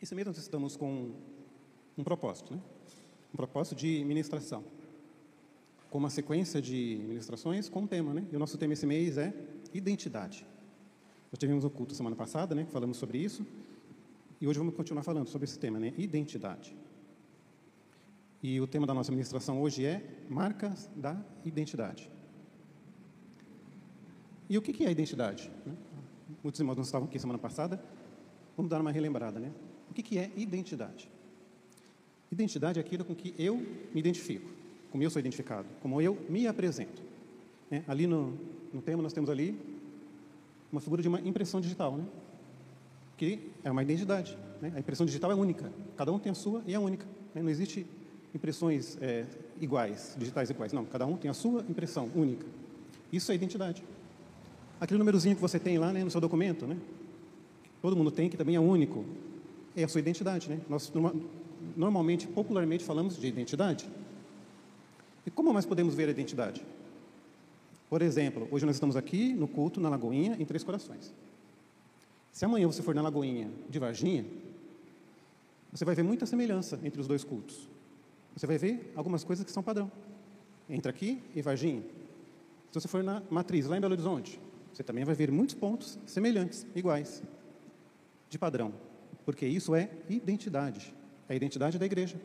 Esse mês nós estamos com um propósito, né? Um propósito de ministração. Com uma sequência de ministrações com um tema, né? E o nosso tema esse mês é identidade. Nós tivemos um culto semana passada, né? Falamos sobre isso. E hoje vamos continuar falando sobre esse tema, né? Identidade. E o tema da nossa ministração hoje é marcas da identidade. E o que é identidade? Né? Muitos irmãos não estavam aqui semana passada. Vamos dar uma relembrada, né? O que é identidade? Identidade é aquilo com que eu me identifico, como eu sou identificado, como eu me apresento. Né? Ali no, no tema nós temos ali uma figura de uma impressão digital, né? que é uma identidade. Né? A impressão digital é única, cada um tem a sua e é única. Né? Não existe impressões é, iguais, digitais iguais, não, cada um tem a sua impressão única. Isso é identidade. Aquele númerozinho que você tem lá né, no seu documento, né? todo mundo tem, que também é único, é a sua identidade. Né? Nós normalmente, popularmente, falamos de identidade. E como nós podemos ver a identidade? Por exemplo, hoje nós estamos aqui no culto na Lagoinha, em Três Corações. Se amanhã você for na Lagoinha de Varginha, você vai ver muita semelhança entre os dois cultos. Você vai ver algumas coisas que são padrão. Entre aqui e Varginha. Se você for na Matriz, lá em Belo Horizonte, você também vai ver muitos pontos semelhantes, iguais, de padrão porque isso é identidade, é a identidade da igreja.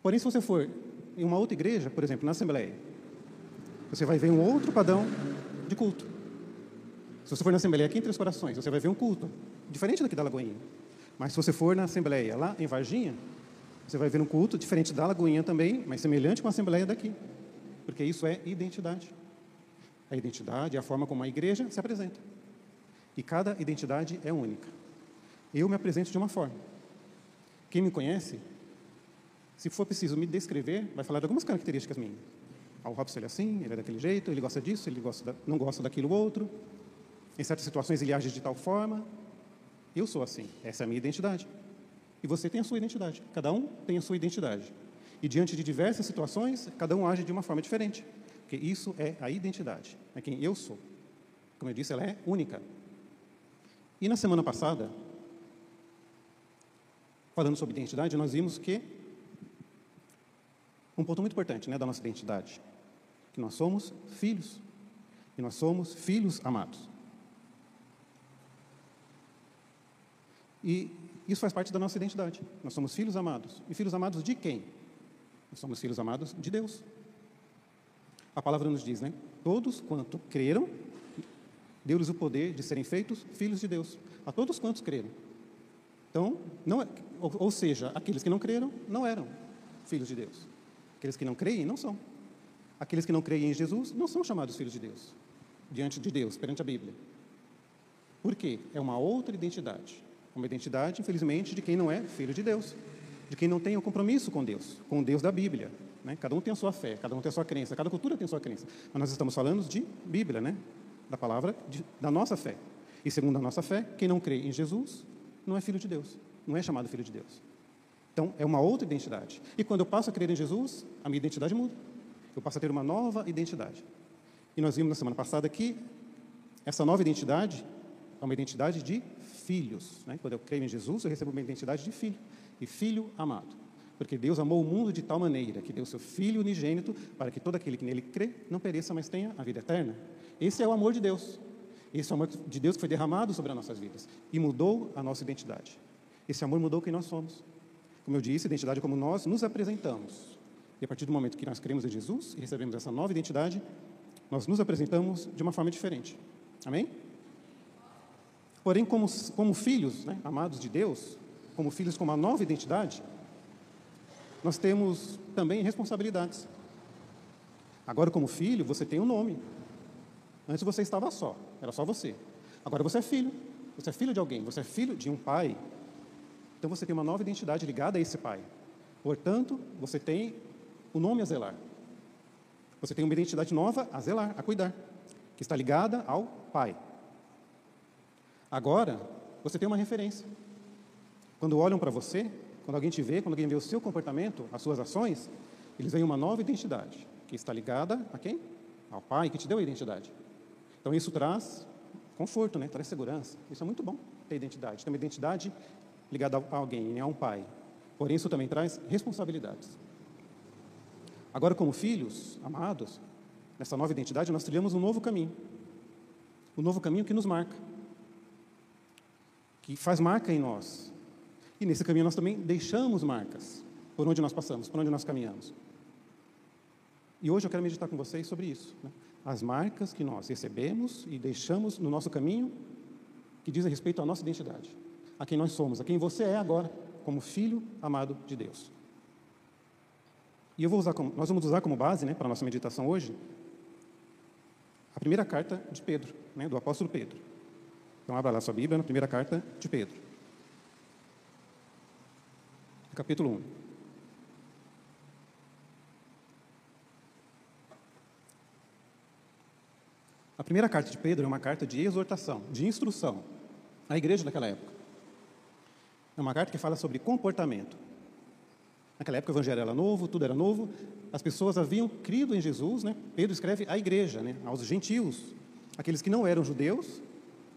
Porém, se você for em uma outra igreja, por exemplo, na Assembleia, você vai ver um outro padrão de culto. Se você for na Assembleia aqui em Três Corações, você vai ver um culto diferente daqui da Lagoinha. Mas se você for na Assembleia lá em Varginha, você vai ver um culto diferente da Lagoinha também, mas semelhante com a Assembleia daqui. Porque isso é identidade. A identidade é a forma como a igreja se apresenta. E cada identidade é única eu me apresento de uma forma. Quem me conhece, se for preciso me descrever, vai falar de algumas características minhas. Ah, o Robson ele é assim, ele é daquele jeito, ele gosta disso, ele gosta da, não gosta daquilo outro. Em certas situações ele age de tal forma. Eu sou assim, essa é a minha identidade. E você tem a sua identidade. Cada um tem a sua identidade. E diante de diversas situações, cada um age de uma forma diferente. Porque isso é a identidade, é quem eu sou. Como eu disse, ela é única. E na semana passada, falando sobre identidade, nós vimos que um ponto muito importante né, da nossa identidade, que nós somos filhos, e nós somos filhos amados. E isso faz parte da nossa identidade. Nós somos filhos amados. E filhos amados de quem? Nós somos filhos amados de Deus. A palavra nos diz, né? Todos quanto creram, deu-lhes o poder de serem feitos filhos de Deus. A todos quantos creram. Então, não, é, ou, ou seja, aqueles que não creram não eram filhos de Deus. Aqueles que não creem não são. Aqueles que não creem em Jesus não são chamados filhos de Deus, diante de Deus, perante a Bíblia. Por quê? É uma outra identidade. Uma identidade, infelizmente, de quem não é filho de Deus, de quem não tem o um compromisso com Deus, com o Deus da Bíblia. Né? Cada um tem a sua fé, cada um tem a sua crença, cada cultura tem a sua crença. Mas nós estamos falando de Bíblia, né? da palavra, de, da nossa fé. E segundo a nossa fé, quem não crê em Jesus não é filho de Deus, não é chamado filho de Deus. Então, é uma outra identidade. E quando eu passo a crer em Jesus, a minha identidade muda. Eu passo a ter uma nova identidade. E nós vimos na semana passada que essa nova identidade é uma identidade de filhos. Né? Quando eu creio em Jesus, eu recebo uma identidade de filho. E filho amado. Porque Deus amou o mundo de tal maneira que deu seu Filho unigênito para que todo aquele que nele crê não pereça, mas tenha a vida eterna. Esse é o amor de Deus. Esse é o amor de Deus que foi derramado sobre as nossas vidas e mudou a nossa identidade. Esse amor mudou quem nós somos. Como eu disse, identidade é como nós nos apresentamos. E a partir do momento que nós cremos em Jesus e recebemos essa nova identidade, nós nos apresentamos de uma forma diferente. Amém? Porém, como, como filhos né, amados de Deus, como filhos com uma nova identidade, nós temos também responsabilidades. Agora, como filho, você tem um nome. Antes você estava só, era só você. Agora você é filho. Você é filho de alguém, você é filho de um pai. Então você tem uma nova identidade ligada a esse pai. Portanto, você tem o nome a zelar. Você tem uma identidade nova a zelar, a cuidar, que está ligada ao pai. Agora, você tem uma referência. Quando olham para você, quando alguém te vê, quando alguém vê o seu comportamento, as suas ações, eles veem uma nova identidade, que está ligada a quem? Ao pai que te deu a identidade. Então isso traz conforto, né? traz segurança. Isso é muito bom, ter identidade. Ter uma identidade ligado a alguém, a um pai. Porém, isso também traz responsabilidades. Agora, como filhos amados, nessa nova identidade, nós trilhamos um novo caminho. Um novo caminho que nos marca, que faz marca em nós. E nesse caminho nós também deixamos marcas por onde nós passamos, por onde nós caminhamos. E hoje eu quero meditar com vocês sobre isso. Né? As marcas que nós recebemos e deixamos no nosso caminho que dizem respeito à nossa identidade, a quem nós somos, a quem você é agora, como filho amado de Deus. E eu vou usar como, nós vamos usar como base né, para a nossa meditação hoje a primeira carta de Pedro, né, do apóstolo Pedro. Então, abra lá sua Bíblia na primeira carta de Pedro, capítulo 1. A primeira carta de Pedro é uma carta de exortação, de instrução à igreja daquela época. É uma carta que fala sobre comportamento. Naquela época o evangelho era novo, tudo era novo, as pessoas haviam crido em Jesus, né? Pedro escreve à igreja, né? aos gentios, aqueles que não eram judeus,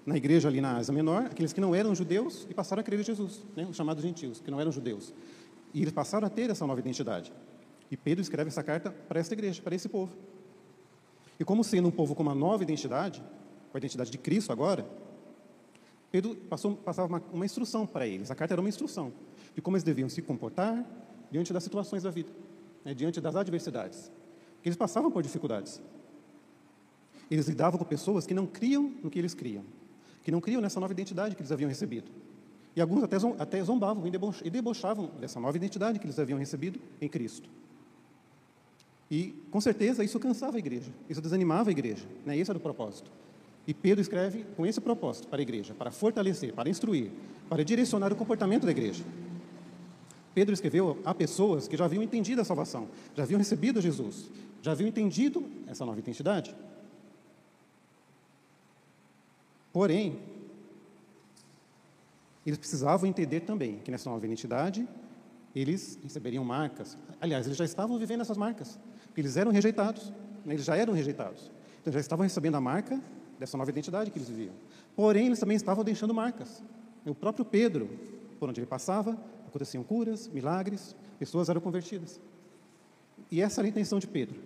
na igreja ali na Ásia Menor, aqueles que não eram judeus e passaram a crer em Jesus, né? os chamados gentios, que não eram judeus. E eles passaram a ter essa nova identidade. E Pedro escreve essa carta para essa igreja, para esse povo. E como sendo um povo com uma nova identidade, com a identidade de Cristo agora, Pedro passou, passava uma, uma instrução para eles. A carta era uma instrução de como eles deviam se comportar diante das situações da vida, né, diante das adversidades. Porque eles passavam por dificuldades. Eles lidavam com pessoas que não criam no que eles criam, que não criam nessa nova identidade que eles haviam recebido. E alguns até, até zombavam e debochavam dessa nova identidade que eles haviam recebido em Cristo. E, com certeza, isso cansava a igreja, isso desanimava a igreja, né? esse era o propósito. E Pedro escreve com esse propósito para a igreja, para fortalecer, para instruir, para direcionar o comportamento da igreja. Pedro escreveu a pessoas que já haviam entendido a salvação, já haviam recebido Jesus, já haviam entendido essa nova identidade. Porém, eles precisavam entender também que nessa nova identidade eles receberiam marcas. Aliás, eles já estavam vivendo essas marcas. Eles eram rejeitados, né? eles já eram rejeitados. Então já estavam recebendo a marca dessa nova identidade que eles viviam. Porém, eles também estavam deixando marcas. O próprio Pedro, por onde ele passava, aconteciam curas, milagres, pessoas eram convertidas. E essa era a intenção de Pedro: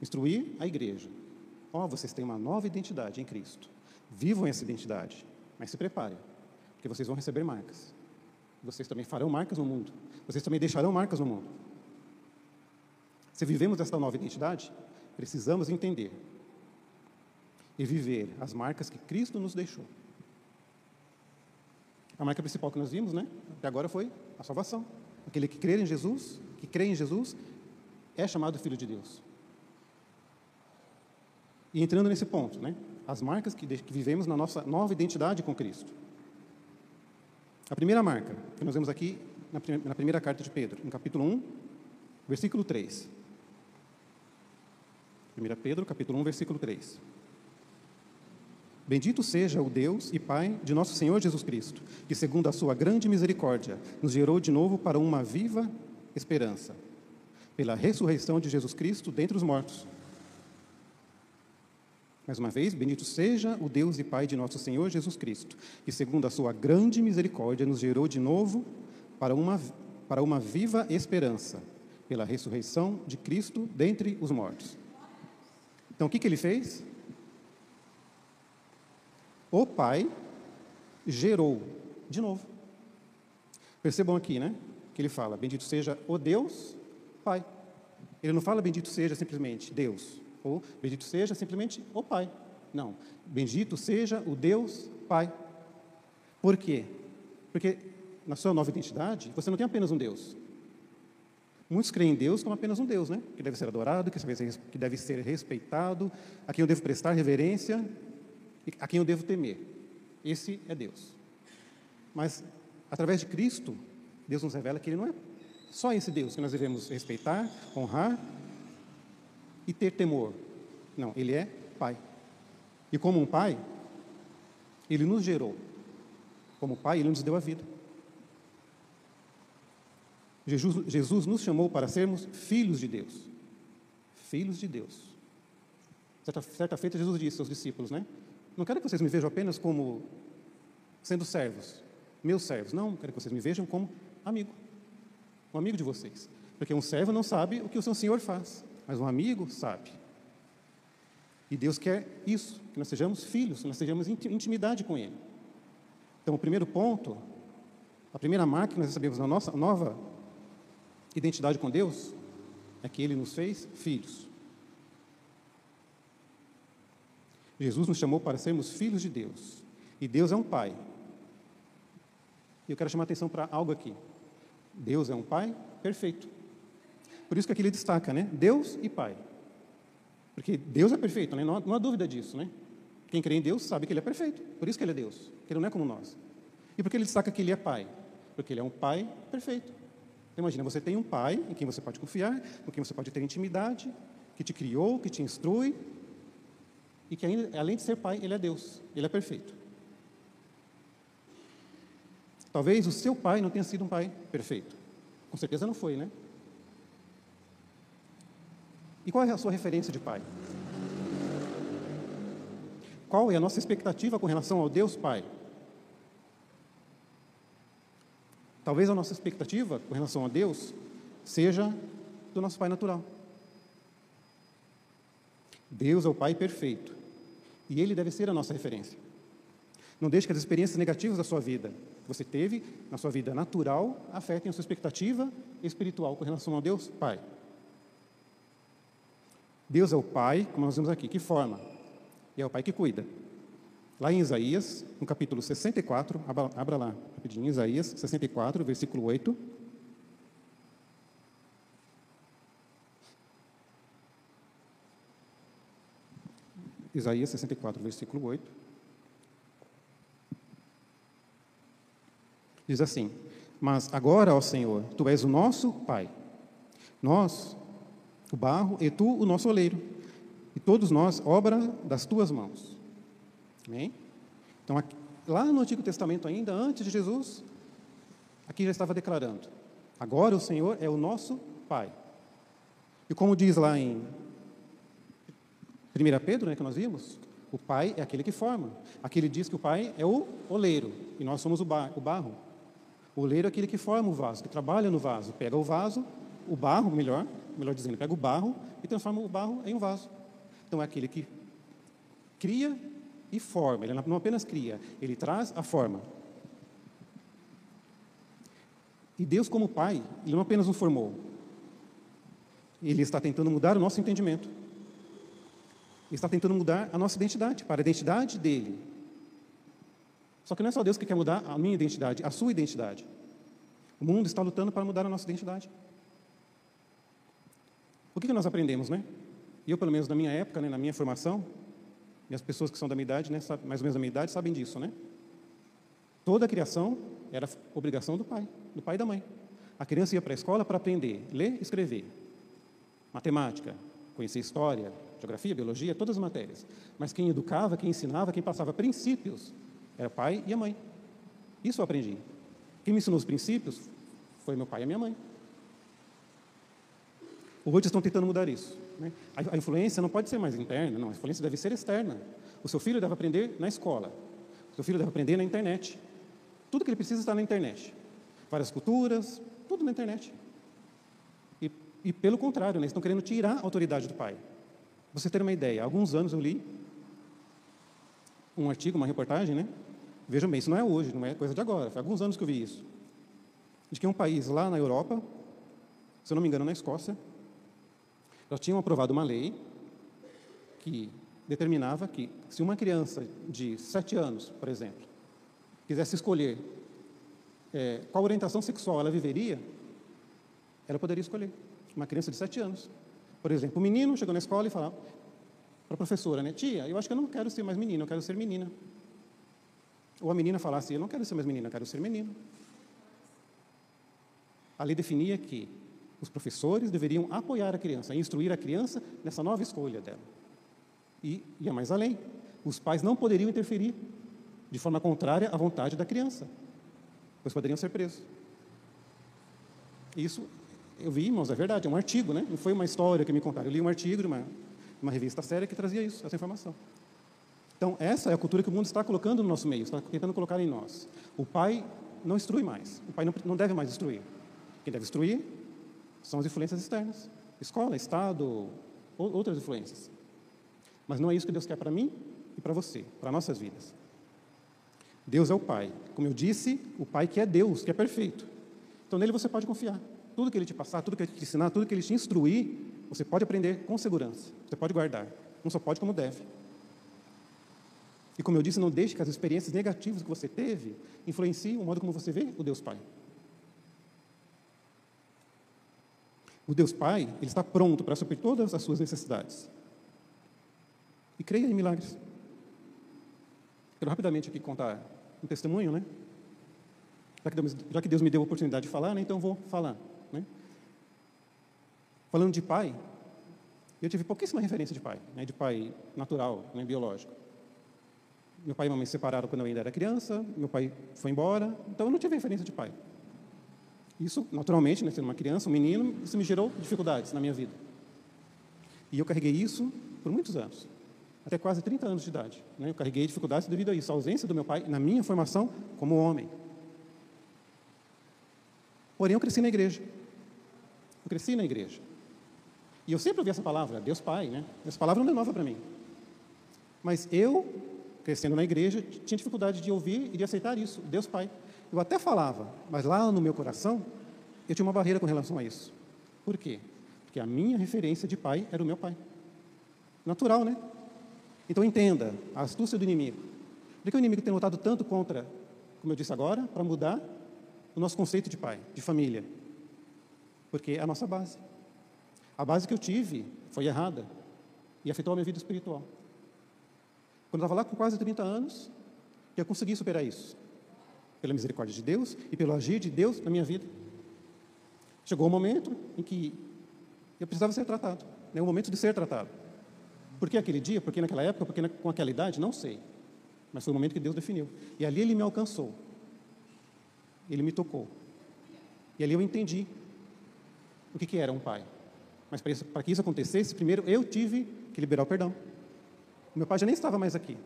instruir a igreja. Ó, oh, vocês têm uma nova identidade em Cristo. Vivam essa identidade, mas se preparem, porque vocês vão receber marcas. Vocês também farão marcas no mundo. Vocês também deixarão marcas no mundo. Se vivemos esta nova identidade, precisamos entender e viver as marcas que Cristo nos deixou. A marca principal que nós vimos, né? Até agora foi a salvação. Aquele que crê em Jesus, que crê em Jesus, é chamado filho de Deus. E entrando nesse ponto, né? As marcas que, que vivemos na nossa nova identidade com Cristo. A primeira marca que nós vemos aqui na, na primeira carta de Pedro, no capítulo 1, versículo 3. 1 Pedro, capítulo 1, versículo 3. Bendito seja o Deus e Pai de nosso Senhor Jesus Cristo, que, segundo a sua grande misericórdia, nos gerou de novo para uma viva esperança, pela ressurreição de Jesus Cristo dentre os mortos. Mais uma vez, bendito seja o Deus e Pai de nosso Senhor Jesus Cristo, que, segundo a sua grande misericórdia, nos gerou de novo para uma, para uma viva esperança, pela ressurreição de Cristo dentre os mortos. Então, o que, que ele fez? O Pai gerou, de novo. Percebam aqui, né? Que ele fala: Bendito seja o Deus Pai. Ele não fala bendito seja simplesmente Deus, ou bendito seja simplesmente o Pai. Não. Bendito seja o Deus Pai. Por quê? Porque na sua nova identidade, você não tem apenas um Deus. Muitos creem em Deus como apenas um Deus, né? Que deve ser adorado, que deve ser respeitado, a quem eu devo prestar reverência, a quem eu devo temer. Esse é Deus. Mas, através de Cristo, Deus nos revela que Ele não é só esse Deus que nós devemos respeitar, honrar e ter temor. Não, Ele é Pai. E como um Pai, Ele nos gerou. Como Pai, Ele nos deu a vida. Jesus, Jesus nos chamou para sermos filhos de Deus. Filhos de Deus. Certa, certa feita, Jesus disse aos discípulos, né? Não quero que vocês me vejam apenas como sendo servos, meus servos. Não, quero que vocês me vejam como amigo. Um amigo de vocês. Porque um servo não sabe o que o seu senhor faz, mas um amigo sabe. E Deus quer isso, que nós sejamos filhos, que nós sejamos intimidade com Ele. Então, o primeiro ponto, a primeira marca que nós recebemos na nossa nova identidade com Deus, é que Ele nos fez filhos. Jesus nos chamou para sermos filhos de Deus. E Deus é um Pai. E eu quero chamar a atenção para algo aqui. Deus é um Pai perfeito. Por isso que aqui ele destaca, né? Deus e Pai. Porque Deus é perfeito, né? não, há, não há dúvida disso. Né? Quem crê em Deus sabe que Ele é perfeito. Por isso que Ele é Deus. Que Ele não é como nós. E por que ele destaca que Ele é Pai? Porque Ele é um Pai perfeito. Então, imagina, você tem um Pai em quem você pode confiar, com quem você pode ter intimidade, que te criou, que te instrui, e que além de ser Pai, Ele é Deus. Ele é perfeito. Talvez o seu pai não tenha sido um pai perfeito. Com certeza não foi, né? E qual é a sua referência de pai? Qual é a nossa expectativa com relação ao Deus Pai? Talvez a nossa expectativa com relação a Deus seja do nosso Pai natural. Deus é o Pai perfeito e Ele deve ser a nossa referência. Não deixe que as experiências negativas da sua vida, que você teve na sua vida natural, afetem a sua expectativa espiritual com relação a Deus Pai. Deus é o Pai, como nós vemos aqui, que forma, e é o Pai que cuida. Lá em Isaías, no capítulo 64, abra, abra lá rapidinho, Isaías 64, versículo 8. Isaías 64, versículo 8. Diz assim: Mas agora, ó Senhor, tu és o nosso Pai. Nós o barro, e tu o nosso oleiro, e todos nós, obra das tuas mãos. Amém? Então, aqui, lá no Antigo Testamento, ainda antes de Jesus, aqui já estava declarando: agora o Senhor é o nosso Pai. E como diz lá em 1 Pedro, né, que nós vimos, o Pai é aquele que forma. Aqui ele diz que o Pai é o oleiro, e nós somos o, bar, o barro. O oleiro é aquele que forma o vaso, que trabalha no vaso, pega o vaso, o barro, melhor, melhor dizendo, pega o barro e transforma o barro em um vaso. Então é aquele que cria e forma, ele não apenas cria, ele traz a forma. E Deus, como Pai, Ele não apenas nos formou, Ele está tentando mudar o nosso entendimento. Ele está tentando mudar a nossa identidade, para a identidade dele. Só que não é só Deus que quer mudar a minha identidade, a sua identidade. O mundo está lutando para mudar a nossa identidade. O que, que nós aprendemos, né? Eu, pelo menos na minha época, né, na minha formação, e as pessoas que são da minha idade, né, mais ou menos da minha idade, sabem disso, né? Toda a criação era obrigação do pai, do pai e da mãe. A criança ia para a escola para aprender, ler, escrever, matemática, conhecer história, geografia, biologia, todas as matérias. Mas quem educava, quem ensinava, quem passava princípios era o pai e a mãe. Isso eu aprendi. Quem me ensinou os princípios foi meu pai e a minha mãe. Hoje estão tentando mudar isso. Né? A, influência não pode ser mais interna, não. A influência deve ser externa. O seu filho deve aprender na escola. O seu filho deve aprender na internet. Tudo que ele precisa está na internet. Várias culturas, tudo na internet. E, e pelo contrário, né, estão querendo tirar a autoridade do pai. Você ter uma ideia, há alguns anos eu li um artigo, uma reportagem, né? Vejam bem, isso não é hoje, não é coisa de agora, foi há alguns anos que eu vi isso. De que um país lá na Europa, se eu não me engano, na Escócia, já tinham aprovado uma lei que determinava que, se uma criança de sete anos, por exemplo, quisesse escolher é, qual orientação sexual ela viveria, ela poderia escolher. Uma criança de sete anos. Por exemplo, o menino chegou na escola e falava para a professora, né, tia, eu acho que eu não quero ser mais menino, eu quero ser menina. Ou a menina falasse, eu não quero ser mais menina, eu quero ser menino. A lei definia que os professores deveriam apoiar a criança, instruir a criança nessa nova escolha dela. E ia mais além. Os pais não poderiam interferir de forma contrária à vontade da criança, pois poderiam ser presos. Isso eu vi, irmãos, é verdade, é um artigo, né? Não foi uma história que me contaram. Eu li um artigo de uma, uma revista séria que trazia isso, essa informação. Então, essa é a cultura que o mundo está colocando no nosso meio, está tentando colocar em nós. O pai não instrui mais. O pai não, não deve mais instruir. Quem deve instruir são as influências externas. Escola, Estado, ou, outras influências. Mas não é isso que Deus quer para mim e para você, para nossas vidas. Deus é o Pai. Como eu disse, o Pai que é Deus, que é perfeito. Então nele você pode confiar. Tudo que ele te passar, tudo que ele te ensinar, tudo que ele te instruir, você pode aprender com segurança. Você pode guardar. Não só pode como deve. E como eu disse, não deixe que as experiências negativas que você teve influenciem o modo como você vê o Deus Pai. O Deus Pai, ele está pronto para suprir todas as suas necessidades. E creia em milagres. Quero rapidamente aqui contar um testemunho, né? Já que Deus, já que Deus me deu a oportunidade de falar, né? então vou falar. Falando de pai, eu tive pouquíssima referência de pai, né? de pai natural, né? biológico. Meu pai e mamãe se separaram quando eu ainda era criança, meu pai foi embora, então eu não tive referência de pai. Isso, naturalmente, né, sendo uma criança, um menino, isso me gerou dificuldades na minha vida. E eu carreguei isso por muitos anos, até quase 30 anos de idade. Né? Eu carreguei dificuldades devido a isso, a ausência do meu pai na minha formação como homem. Porém, eu cresci na igreja. Eu cresci na igreja. E eu sempre ouvi essa palavra, Deus Pai, né? Essa palavra não é nova para mim. Mas eu, crescendo na igreja, tinha dificuldade de ouvir e de aceitar isso, Deus Pai. Eu até falava, mas lá no meu coração, eu tinha uma barreira com relação a isso. Por quê? Porque a minha referência de pai era o meu pai. Natural, né? Então entenda a astúcia do inimigo. Por que o inimigo tem lutado tanto contra, como eu disse agora, para mudar o nosso conceito de pai, de família? Porque é a nossa base. A base que eu tive foi errada e afetou a minha vida espiritual. Quando eu estava lá com quase 30 anos, eu consegui superar isso pela misericórdia de Deus e pelo agir de Deus na minha vida. Chegou o um momento em que eu precisava ser tratado, né? o momento de ser tratado. Por que aquele dia? Por que naquela época? Por que com aquela idade? Não sei. Mas foi o momento que Deus definiu. E ali Ele me alcançou. Ele me tocou. E ali eu entendi o que, que era um pai. Mas para, que isso acontecesse, primeiro eu tive que liberar o perdão. Meu pai já nem estava mais aqui.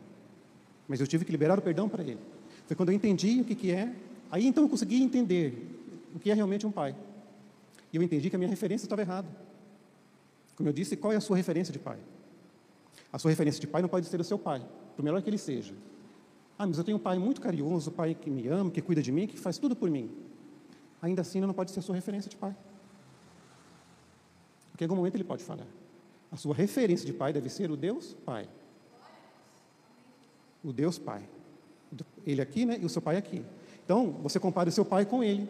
Mas eu tive que liberar o perdão para ele. Foi quando eu entendi o que, que é, aí então eu consegui entender o que é realmente um pai. E eu entendi que a minha referência estava errada. Como eu disse, qual é a sua referência de pai? A sua referência de pai não pode ser o seu pai, por melhor que ele seja. Ah, mas eu tenho um pai muito carinhoso, um pai que me ama, que cuida de mim, que faz tudo por mim. Ainda assim, não pode ser a sua referência de pai. Porque em algum momento ele pode falhar. A sua referência de pai deve ser o Deus Pai. O Deus Pai. Ele aqui, né? E o seu pai aqui. Então, você compara o seu pai com ele.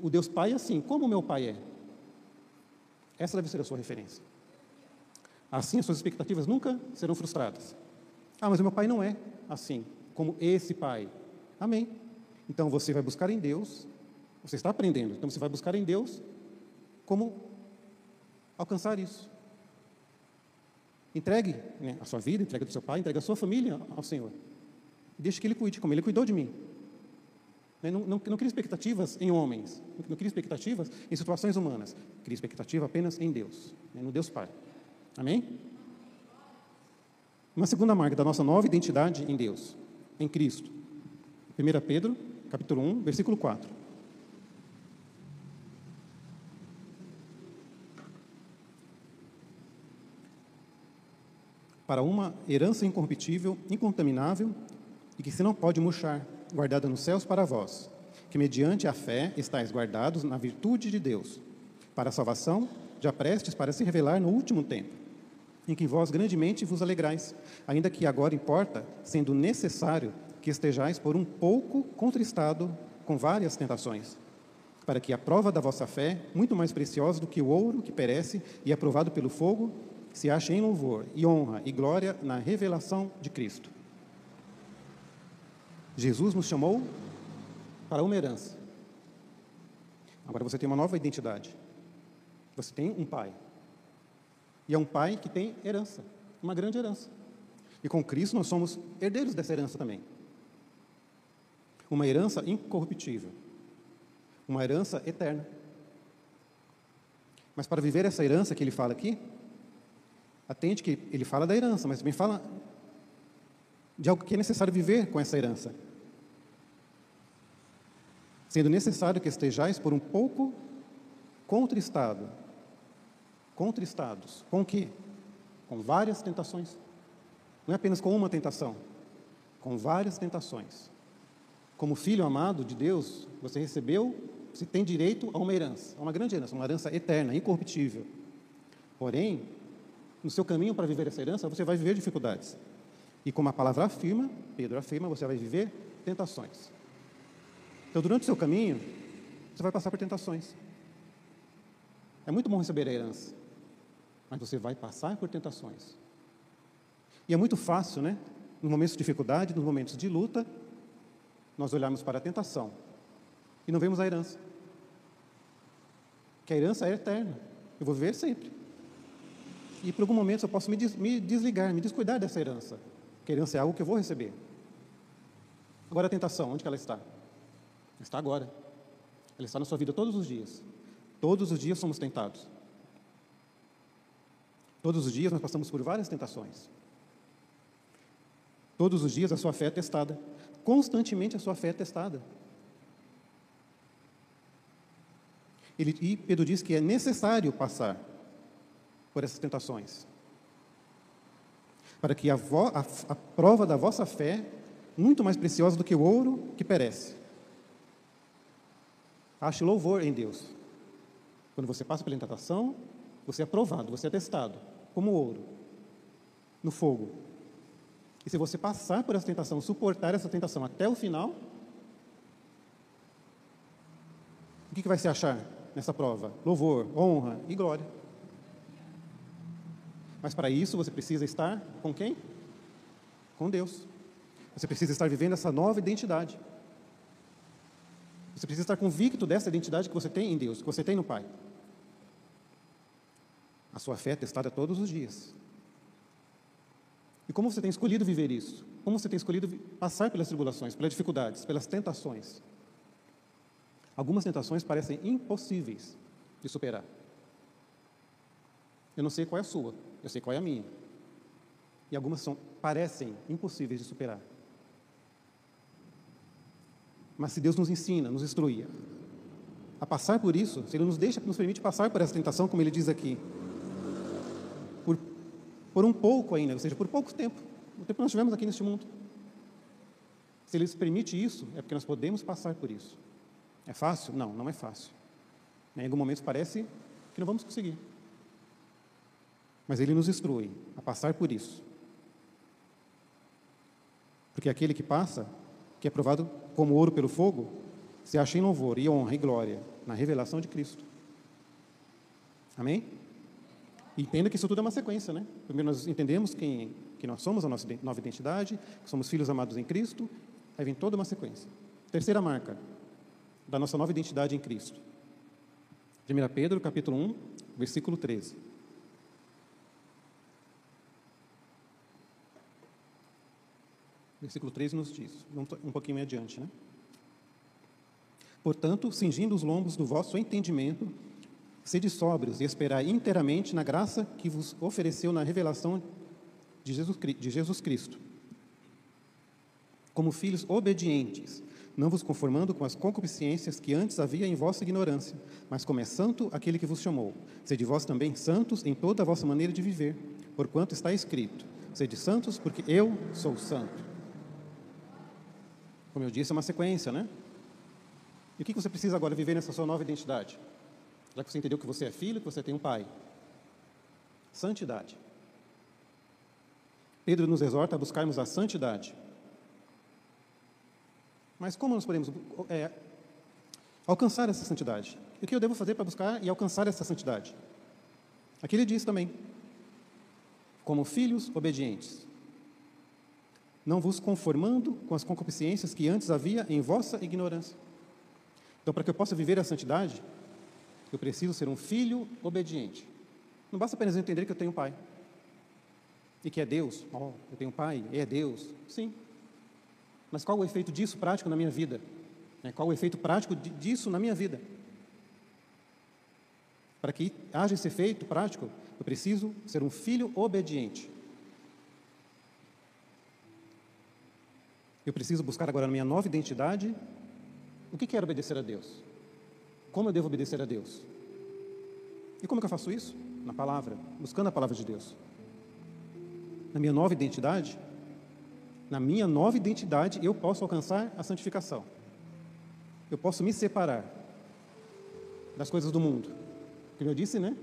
O, Deus Pai é assim, como o meu pai é. Essa deve ser a sua referência. Assim, as suas expectativas nunca serão frustradas. Ah, mas o meu pai não é assim, como esse pai. Amém. Então, você vai buscar em Deus, você está aprendendo, então você vai buscar em Deus como alcançar isso. Entregue né, a sua vida, entregue do seu pai, entregue a sua família ao Senhor. Deixe que Ele cuide, como Ele cuidou de mim. Né, não, não, não crie expectativas em homens, não crie expectativas em situações humanas. Crie expectativa apenas em Deus, né, no Deus Pai. Amém? Uma segunda marca da nossa nova identidade em Deus, em Cristo. 1 Pedro, capítulo 1, versículo 4. Para uma herança incorruptível, incontaminável, e que se não pode murchar, guardada nos céus para vós, que mediante a fé estáis guardados na virtude de Deus, para a salvação, já prestes para se revelar no último tempo, em que vós grandemente vos alegrais, ainda que agora importa, sendo necessário que estejais por um pouco contristado com várias tentações, para que a prova da vossa fé, muito mais preciosa do que o ouro que perece e é provado pelo fogo, se ache em louvor e honra e glória na revelação de Cristo Jesus nos chamou para uma herança. Agora você tem uma nova identidade. Você tem um pai. E é um pai que tem herança, uma grande herança. E com Cristo nós somos herdeiros dessa herança também. Uma herança incorruptível. Uma herança eterna. Mas para viver essa herança que ele fala aqui, atente que ele fala da herança, mas também fala de algo que é necessário viver com essa herança. sendo necessário que estejais por um pouco contristado. Contristados. Com o quê? Com várias tentações. Não é apenas com uma tentação, com várias tentações. Como filho amado de Deus, você recebeu, você tem direito a uma herança, a uma grande herança, uma herança eterna, incorruptível. Porém, no seu caminho para viver essa herança, você vai viver dificuldades. E como a palavra afirma, Pedro afirma, você vai viver tentações. Então, durante o seu caminho, você vai passar por tentações. É muito bom receber a herança, mas você vai passar por tentações. E é muito fácil, né? Nos momentos de dificuldade, nos momentos de luta, nós olharmos para a tentação e não vemos a herança. Que a herança é eterna. Eu vou viver sempre. E por algum momento eu posso me, des me desligar, me descuidar dessa herança. Que a herança é algo que eu vou receber. Agora a tentação, onde ela está? Está agora. Ela está na sua vida todos os dias. Todos os dias somos tentados. Todos os dias nós passamos por várias tentações. Todos os dias a sua fé é testada. Constantemente a sua fé é testada. Ele, e Pedro diz que é necessário passar por essas tentações. Para que a, vo, a, a prova da vossa fé, muito mais preciosa do que o ouro que perece, Ache louvor em Deus. Quando você passa pela tentação, você é provado, você é testado, como ouro, no fogo. E se você passar por essa tentação, suportar essa tentação até o final, o que, que vai se achar nessa prova? Louvor, honra e glória. Mas para isso você precisa estar com quem? Com Deus. Você precisa estar vivendo essa nova identidade. Você precisa estar convicto dessa identidade que você tem em Deus, que você tem no Pai. A sua fé é testada todos os dias. E como você tem escolhido viver isso? Como você tem escolhido passar pelas tribulações, pelas dificuldades, pelas tentações? Algumas tentações parecem impossíveis de superar. Eu não sei qual é a sua, eu sei qual é a minha. E algumas são, parecem impossíveis de superar. Mas se Deus nos ensina, nos instruía a passar por isso, se Ele nos deixa, nos permite passar por essa tentação, como Ele diz aqui, por, por um pouco ainda, ou seja, por pouco tempo, o tempo que nós tivemos aqui neste mundo. Se Ele nos permite isso, é porque nós podemos passar por isso. É fácil? Não, não é fácil. Em algum momento parece que não vamos conseguir. Mas Ele nos instrui a passar por isso. Porque aquele que passa, que é provado como ouro pelo fogo, se acha em louvor e honra e glória na revelação de Cristo. Amém? Entenda que isso tudo é uma sequência, né? Primeiro nós entendemos quem, que nós somos, a nossa nova identidade, que somos filhos amados em Cristo, aí vem toda uma sequência. Terceira marca da nossa nova identidade em Cristo. 1 Pedro, capítulo 1, versículo 13. Versículo 3 nos diz, um pouquinho adiante, né? Portanto, cingindo os lombos do vosso entendimento, sede sóbrios e esperai inteiramente na graça que vos ofereceu na revelação de Jesus, de Jesus Cristo. Como filhos obedientes, não vos conformando com as concupiscências que antes havia em vossa ignorância, mas como é santo aquele que vos chamou. Sede vós também santos em toda a vossa maneira de viver, porquanto está escrito: Sede santos, porque eu sou santo. Como eu disse, é uma sequência, né? E o que você precisa agora viver nessa sua nova identidade? Já que você entendeu que você é filho, que você tem um pai. Santidade. Pedro nos exorta a buscarmos a santidade. Mas como nós podemos é, alcançar essa santidade? E o que eu devo fazer para buscar e alcançar essa santidade? Aqui ele diz também: como filhos obedientes não vos conformando com as concupiscências que antes havia em vossa ignorância. Então, para que eu possa viver a santidade, eu preciso ser um filho obediente. Não basta apenas entender que eu tenho um pai. E que é Deus. Oh, eu tenho um pai, é Deus. Sim. Mas qual o efeito disso prático na minha vida? Né, qual o efeito prático disso na minha vida? Para que haja esse efeito prático, eu preciso ser um filho obediente. Eu preciso buscar agora a minha nova identidade O que é obedecer a Deus? Como eu devo obedecer a Deus? E como que eu faço isso? Na palavra, buscando a palavra de Deus. Na minha nova identidade, na minha nova identidade, eu posso alcançar a santificação. Eu posso me separar das coisas do mundo. Como eu disse, né?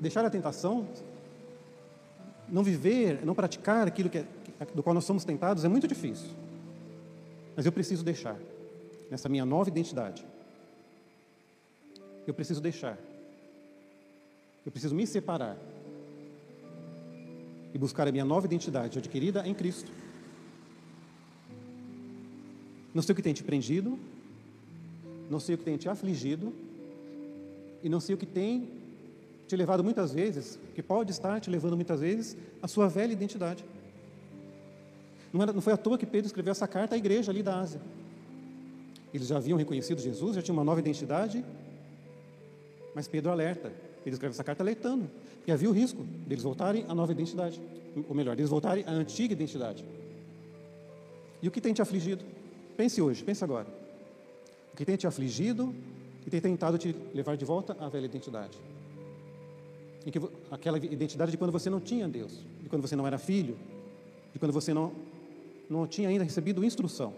Deixar a tentação, não viver, não praticar aquilo que é, do qual nós somos tentados é muito difícil. Mas eu preciso deixar, nessa minha nova identidade. Eu preciso deixar. Eu preciso me separar e buscar a minha nova identidade adquirida em Cristo. Não sei o que tem te prendido, não sei o que tem te afligido, e não sei o que tem te levado muitas vezes, que pode estar te levando muitas vezes, a sua velha identidade. Não, era, não foi à toa que Pedro escreveu essa carta à igreja ali da Ásia. Eles já haviam reconhecido Jesus, já tinham uma nova identidade, mas Pedro alerta. Pedro escreve essa carta alertando, porque havia o risco deles voltarem à nova identidade, ou melhor, deles voltarem à antiga identidade. E o que tem te afligido? Pense hoje, pense agora. O que tem te afligido e tem tentado te levar de volta à velha identidade? Em que, aquela identidade de quando você não tinha Deus, de quando você não era filho, de quando você não, não tinha ainda recebido instrução.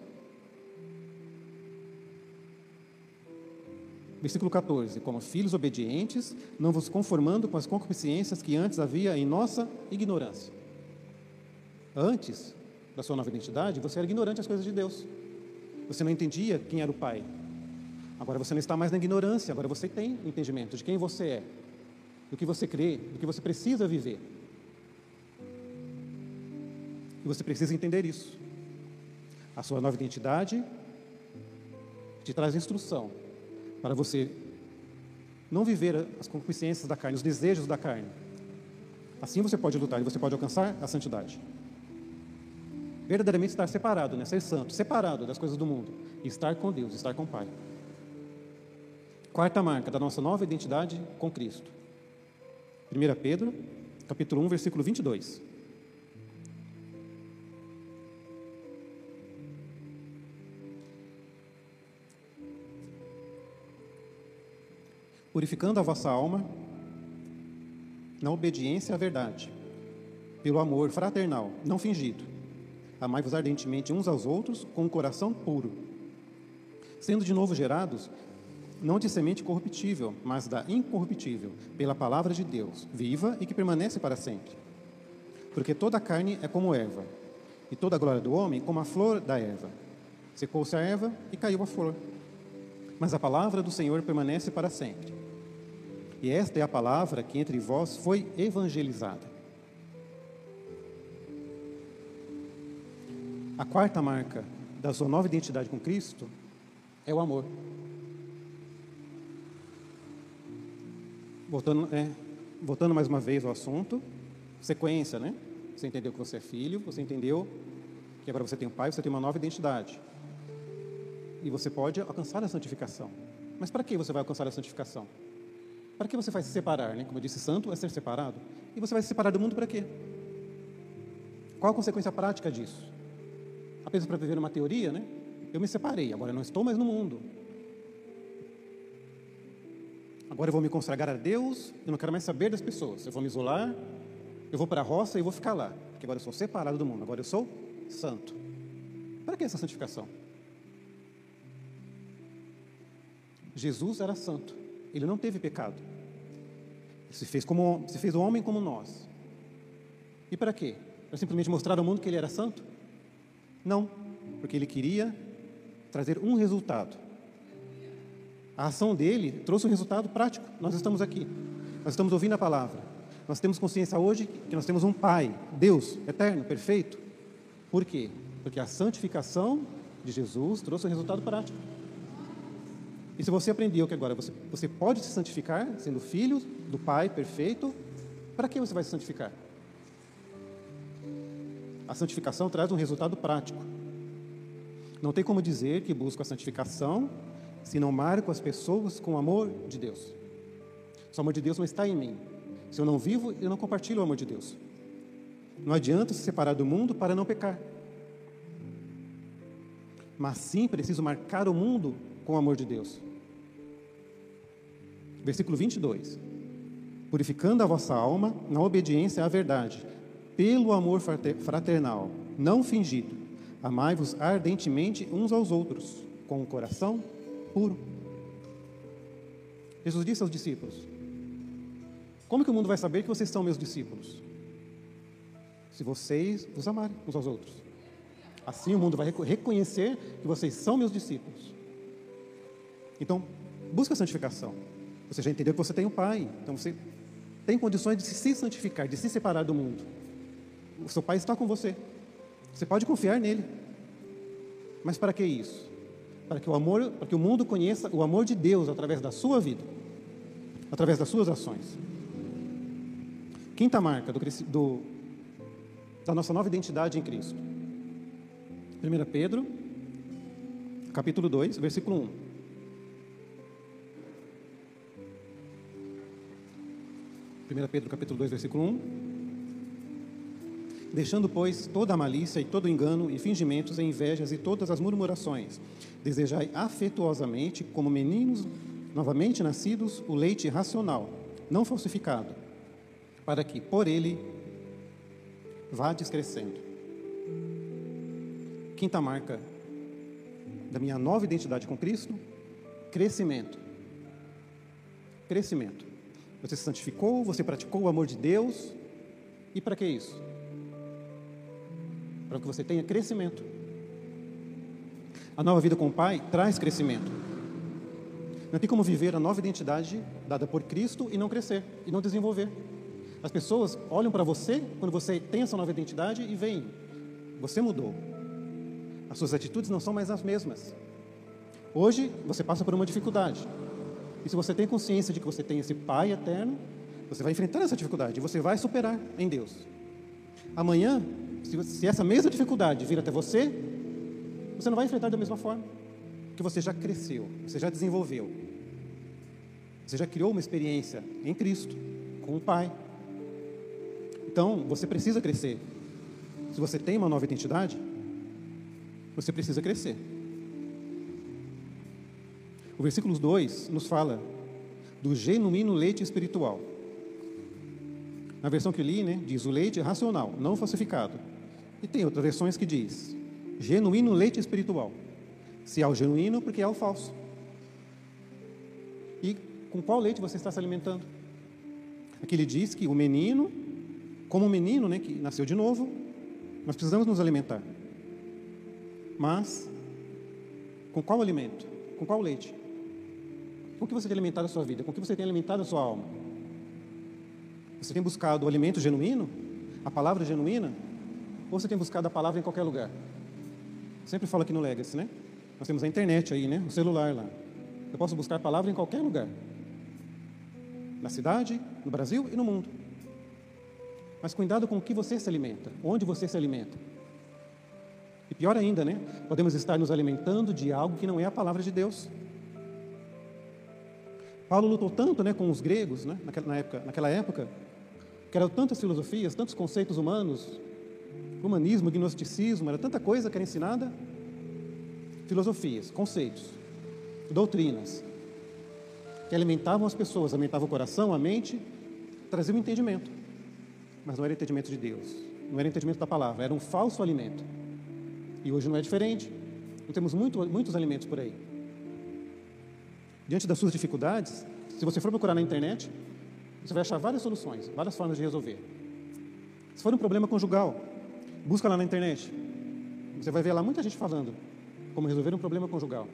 Versículo 14: Como filhos obedientes, não vos conformando com as concupiscências que antes havia em nossa ignorância. Antes da sua nova identidade, você era ignorante às coisas de Deus. Você não entendia quem era o Pai. Agora você não está mais na ignorância, agora você tem entendimento de quem você é, do que você crê, do que você precisa viver. E você precisa entender isso. A sua nova identidade te traz instrução para você não viver as concupiscências da carne, os desejos da carne. Assim você pode lutar e você pode alcançar a santidade. Verdadeiramente estar separado, né? ser santo, separado das coisas do mundo e estar com Deus, estar com o Pai. Quarta marca da nossa nova identidade com Cristo. 1 Pedro, capítulo 1, versículo 22. Purificando a vossa alma na obediência à verdade, pelo amor fraternal, não fingido. Amai-vos ardentemente uns aos outros com um coração puro, sendo de novo gerados não de semente corruptível, mas da incorruptível, pela palavra de Deus, viva e que permanece para sempre. Porque toda a carne é como erva, e toda a glória do homem como a flor da erva. Secou-se a erva e caiu a flor. Mas a palavra do Senhor permanece para sempre. E esta é a palavra que entre vós foi evangelizada. A quarta marca da sua nova identidade com Cristo é o amor. voltando, é, voltando mais uma vez ao assunto, sequência, né? Você entendeu que você é filho, você entendeu que agora você tem um pai, você tem uma nova identidade. E você pode alcançar a santificação. Mas para que você vai alcançar a santificação? Para que você vai se separar, né? Como eu disse, santo é ser separado. E você vai se separar do mundo para quê? Qual a consequência prática disso? Apenas para viver uma teoria, né? Eu me separei, agora eu não estou mais no mundo. Agora eu vou me consagrar a Deus, eu não quero mais saber das pessoas. Eu vou me isolar, eu vou para a roça e vou ficar lá. Porque agora eu sou separado do mundo, agora eu sou santo. Para que essa santificação? Jesus era santo, ele não teve pecado. Ele se fez, como, se fez homem como nós. E para quê? Para simplesmente mostrar ao mundo que ele era santo? Não, porque ele queria trazer um resultado a ação dele trouxe um resultado prático. Nós estamos aqui, nós estamos ouvindo a palavra. Nós temos consciência hoje que nós temos um Pai, Deus, eterno, perfeito. Por quê? Porque a santificação de Jesus trouxe um resultado prático. E se você aprendeu que agora você, você pode se santificar, sendo filho do Pai perfeito, para que você vai se santificar? A santificação traz um resultado prático. Não tem como dizer que busco a santificação se não marco as pessoas com o amor de Deus. Se o amor de Deus não está em mim. Se eu não vivo, eu não compartilho o amor de Deus. Não adianta se separar do mundo para não pecar. mas sim preciso marcar o mundo com o amor de Deus. Versículo 22. Purificando a vossa alma na obediência à verdade, pelo amor fraternal, não fingido, amai-vos ardentemente uns aos outros, com o coração puro. Jesus disse aos discípulos: Como que o mundo vai saber que vocês são meus discípulos? Se vocês os amarem uns aos outros. Assim o mundo vai reconhecer que vocês são meus discípulos. Então, busca a santificação. Você já entendeu que você tem um pai, então você tem condições de se santificar, de se separar do mundo. O seu pai está com você. Você pode confiar nele. Mas para que isso? Para que o amor, para que o mundo conheça o amor de Deus através da sua vida, através das suas ações. Quinta marca do, do, da nossa nova identidade em Cristo. 1 Pedro, capítulo 2, versículo 1. 1 Pedro capítulo 2, versículo 1. Deixando, pois, toda a malícia e todo engano e fingimentos e invejas e todas as murmurações, desejai afetuosamente, como meninos novamente nascidos, o leite racional, não falsificado, para que, por ele, vá descrescendo. Quinta marca da minha nova identidade com Cristo, crescimento. Crescimento. Você se santificou, você praticou o amor de Deus. E para que isso? Para que você tenha crescimento. A nova vida com o Pai traz crescimento. Não tem como viver a nova identidade dada por Cristo e não crescer, e não desenvolver. As pessoas olham para você quando você tem essa nova identidade e veem, você mudou. As suas atitudes não são mais as mesmas. Hoje você passa por uma dificuldade. E se você tem consciência de que você tem esse Pai eterno, você vai enfrentar essa dificuldade e você vai superar em Deus. Amanhã, se, se essa mesma dificuldade vir até você, você não vai enfrentar da mesma forma, porque você já cresceu, você já desenvolveu, você já criou uma experiência em Cristo, com o Pai. Então, você precisa crescer. Se você tem uma nova identidade, você precisa crescer. O versículo 2 nos fala do genuíno leite espiritual. Na versão que eu li, né, diz o leite racional, não falsificado. E tem outras versões que diz genuíno leite espiritual. Se é o genuíno, porque é o falso. E com qual leite você está se alimentando? Aqui ele diz que o menino, como o menino né, que nasceu de novo, nós precisamos nos alimentar. Mas, com qual alimento? Com qual leite? Com que você tem alimentado a sua vida? Com que você tem alimentado a sua alma? Você tem buscado o alimento genuíno? A palavra genuína? Ou você tem buscado a palavra em qualquer lugar? Sempre falo aqui no Legacy, né? Nós temos a internet aí, né? O celular lá. Eu posso buscar a palavra em qualquer lugar. Na cidade, no Brasil e no mundo. Mas cuidado com o que você se alimenta, onde você se alimenta. E pior ainda, né? Podemos estar nos alimentando de algo que não é a palavra de Deus. Paulo lutou tanto né, com os gregos né, naquela, na época, naquela época, que eram tantas filosofias, tantos conceitos humanos, humanismo, gnosticismo, era tanta coisa que era ensinada. Filosofias, conceitos, doutrinas, que alimentavam as pessoas, alimentavam o coração, a mente, traziam entendimento. Mas não era entendimento de Deus, não era entendimento da palavra, era um falso alimento. E hoje não é diferente. Não temos muito, muitos alimentos por aí diante das suas dificuldades, se você for procurar na internet, você vai achar várias soluções, várias formas de resolver. Se for um problema conjugal, busca lá na internet. Você vai ver lá muita gente falando como resolver um problema conjugal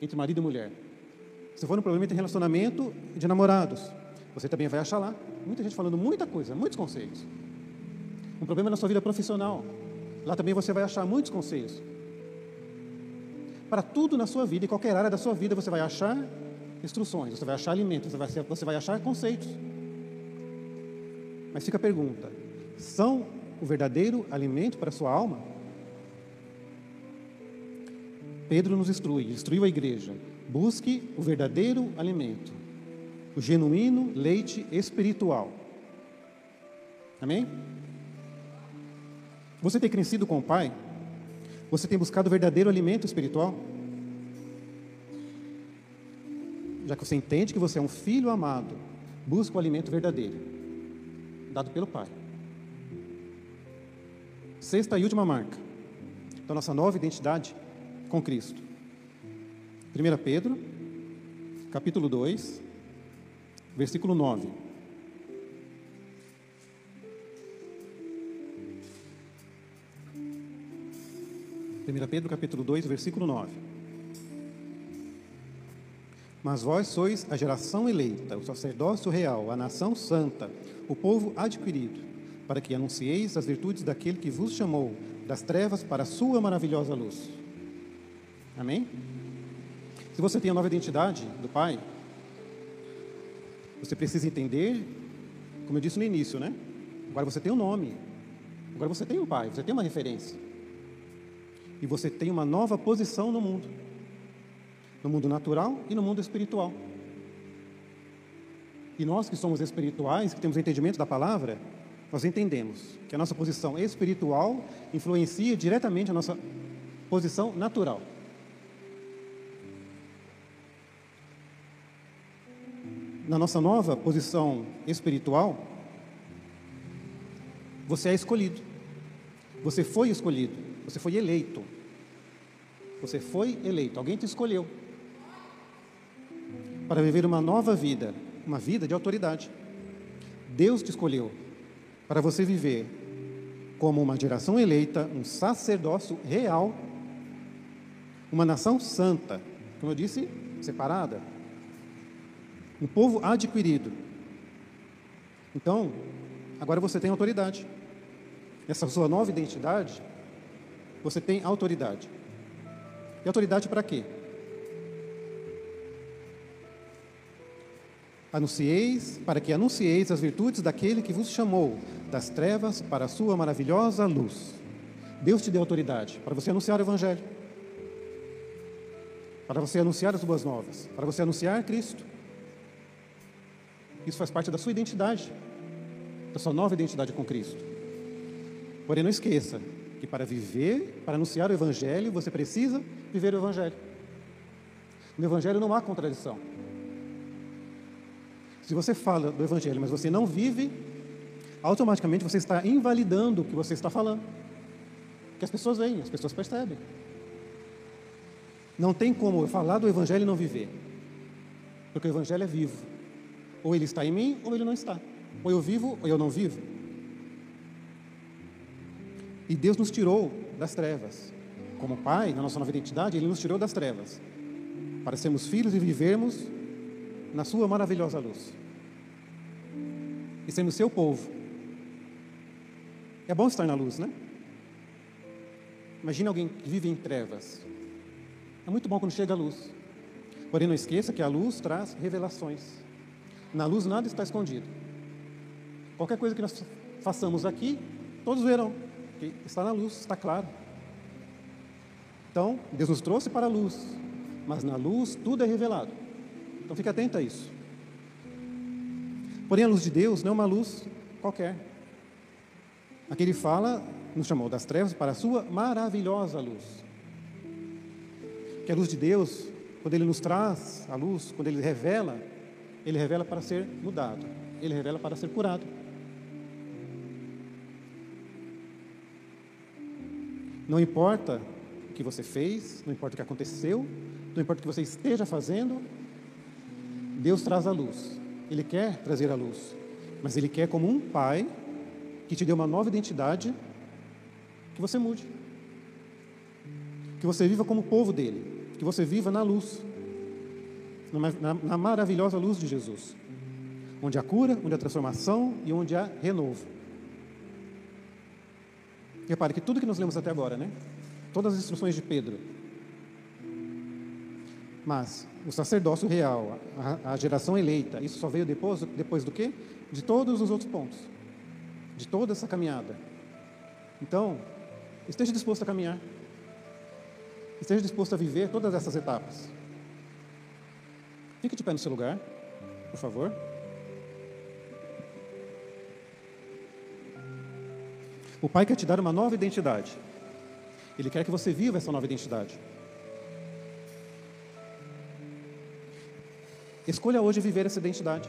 entre marido e mulher. Se for um problema entre relacionamento de namorados, você também vai achar lá muita gente falando muita coisa, muitos conselhos. Um problema na sua vida profissional, lá também você vai achar muitos conselhos. Para tudo na sua vida, em qualquer área da sua vida, você vai achar instruções, você vai achar alimentos, você vai, você vai achar conceitos. Mas fica a pergunta: são o verdadeiro alimento para a sua alma? Pedro nos instrui, instruiu a igreja: busque o verdadeiro alimento, o genuíno leite espiritual. Amém? Você tem crescido com o Pai? Você tem buscado o verdadeiro alimento espiritual? Já que você entende que você é um filho amado, busca o alimento verdadeiro, dado pelo Pai. Sexta e última marca da nossa nova identidade com Cristo. 1 Pedro, capítulo 2, versículo 9. 1 Pedro capítulo 2, versículo 9. Mas vós sois a geração eleita, o sacerdócio real, a nação santa, o povo adquirido, para que anuncieis as virtudes daquele que vos chamou das trevas para a sua maravilhosa luz. Amém? Se você tem a nova identidade do Pai, você precisa entender, como eu disse no início, né? Agora você tem um nome, agora você tem um Pai, você tem uma referência. E você tem uma nova posição no mundo no mundo natural e no mundo espiritual. E nós que somos espirituais, que temos entendimento da palavra, nós entendemos que a nossa posição espiritual influencia diretamente a nossa posição natural. Na nossa nova posição espiritual, você é escolhido. Você foi escolhido. Você foi eleito. Você foi eleito. Alguém te escolheu para viver uma nova vida, uma vida de autoridade. Deus te escolheu para você viver como uma geração eleita, um sacerdócio real, uma nação santa, como eu disse, separada, um povo adquirido. Então, agora você tem autoridade. Essa sua nova identidade, você tem autoridade. E autoridade para quê? Anuncieis, para que anuncieis as virtudes daquele que vos chamou das trevas para a sua maravilhosa luz. Deus te deu autoridade para você anunciar o Evangelho, para você anunciar as boas novas, para você anunciar Cristo. Isso faz parte da sua identidade, da sua nova identidade com Cristo. Porém, não esqueça que para viver, para anunciar o Evangelho, você precisa viver o Evangelho. No Evangelho não há contradição. Se você fala do Evangelho, mas você não vive, automaticamente você está invalidando o que você está falando. Que as pessoas veem, as pessoas percebem. Não tem como eu falar do Evangelho e não viver. Porque o Evangelho é vivo. Ou ele está em mim, ou ele não está. Ou eu vivo, ou eu não vivo. E Deus nos tirou das trevas. Como Pai, na nossa nova identidade, Ele nos tirou das trevas. Para sermos filhos e vivermos na sua maravilhosa luz. E sermos seu povo. É bom estar na luz, né? Imagina alguém que vive em trevas. É muito bom quando chega a luz. Porém, não esqueça que a luz traz revelações. Na luz nada está escondido. Qualquer coisa que nós façamos aqui, todos verão. Que está na luz, está claro. Então, Deus nos trouxe para a luz. Mas na luz tudo é revelado. Então fique atento a isso. Porém, a luz de Deus não é uma luz qualquer. Aqui ele fala, nos chamou das trevas para a sua maravilhosa luz. Que a luz de Deus, quando ele nos traz a luz, quando ele revela, ele revela para ser mudado, ele revela para ser curado. Não importa o que você fez, não importa o que aconteceu, não importa o que você esteja fazendo, Deus traz a luz. Ele quer trazer a luz. Mas Ele quer, como um pai que te deu uma nova identidade, que você mude. Que você viva como povo dele. Que você viva na luz. Na, na maravilhosa luz de Jesus. Onde há cura, onde há transformação e onde há renovo. Repare que tudo que nós lemos até agora, né? Todas as instruções de Pedro, mas o sacerdócio real, a, a, geração eleita, isso só veio depois, depois do quê? De todos os outros pontos, de toda essa caminhada. Então, esteja disposto a caminhar, esteja disposto a viver todas essas etapas. Fique de pé no seu lugar, por favor. O Pai quer te dar uma nova identidade. Ele quer que você viva essa nova identidade. Escolha hoje viver essa identidade.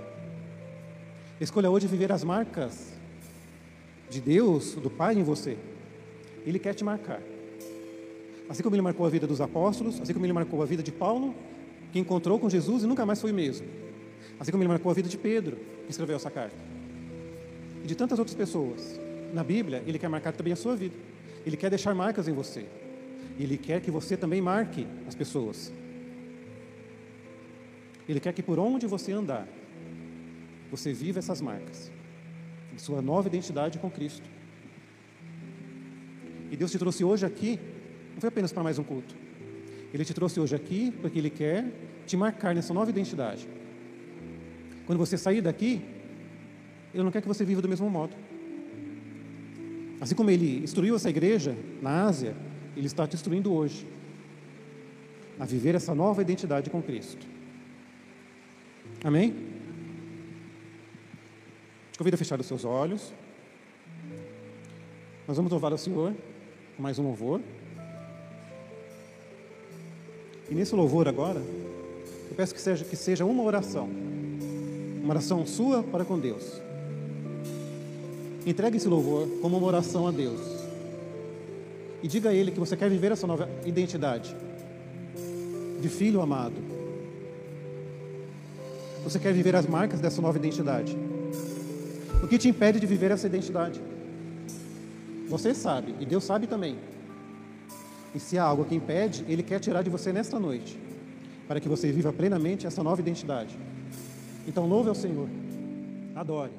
Escolha hoje viver as marcas de Deus, do Pai em você. Ele quer te marcar. Assim como ele marcou a vida dos apóstolos, assim como ele marcou a vida de Paulo, que encontrou com Jesus e nunca mais foi o mesmo. Assim como ele marcou a vida de Pedro, que escreveu essa carta. E de tantas outras pessoas. Na Bíblia, ele quer marcar também a sua vida. Ele quer deixar marcas em você. Ele quer que você também marque as pessoas. Ele quer que por onde você andar, você viva essas marcas sua nova identidade com Cristo. E Deus te trouxe hoje aqui, não foi apenas para mais um culto. Ele te trouxe hoje aqui porque Ele quer te marcar nessa nova identidade. Quando você sair daqui, Ele não quer que você viva do mesmo modo. Assim como Ele instruiu essa igreja na Ásia, Ele está instruindo hoje a viver essa nova identidade com Cristo. Amém? Te convido a fechar os seus olhos. Nós vamos louvar o Senhor com mais um louvor. E nesse louvor agora, eu peço que seja, que seja uma oração. Uma oração sua para com Deus. Entregue esse louvor como uma oração a Deus. E diga a Ele que você quer viver essa nova identidade de filho amado você quer viver as marcas dessa nova identidade? O que te impede de viver essa identidade? Você sabe, e Deus sabe também. E se há algo que impede, Ele quer tirar de você nesta noite, para que você viva plenamente essa nova identidade. Então, louve ao Senhor, adore.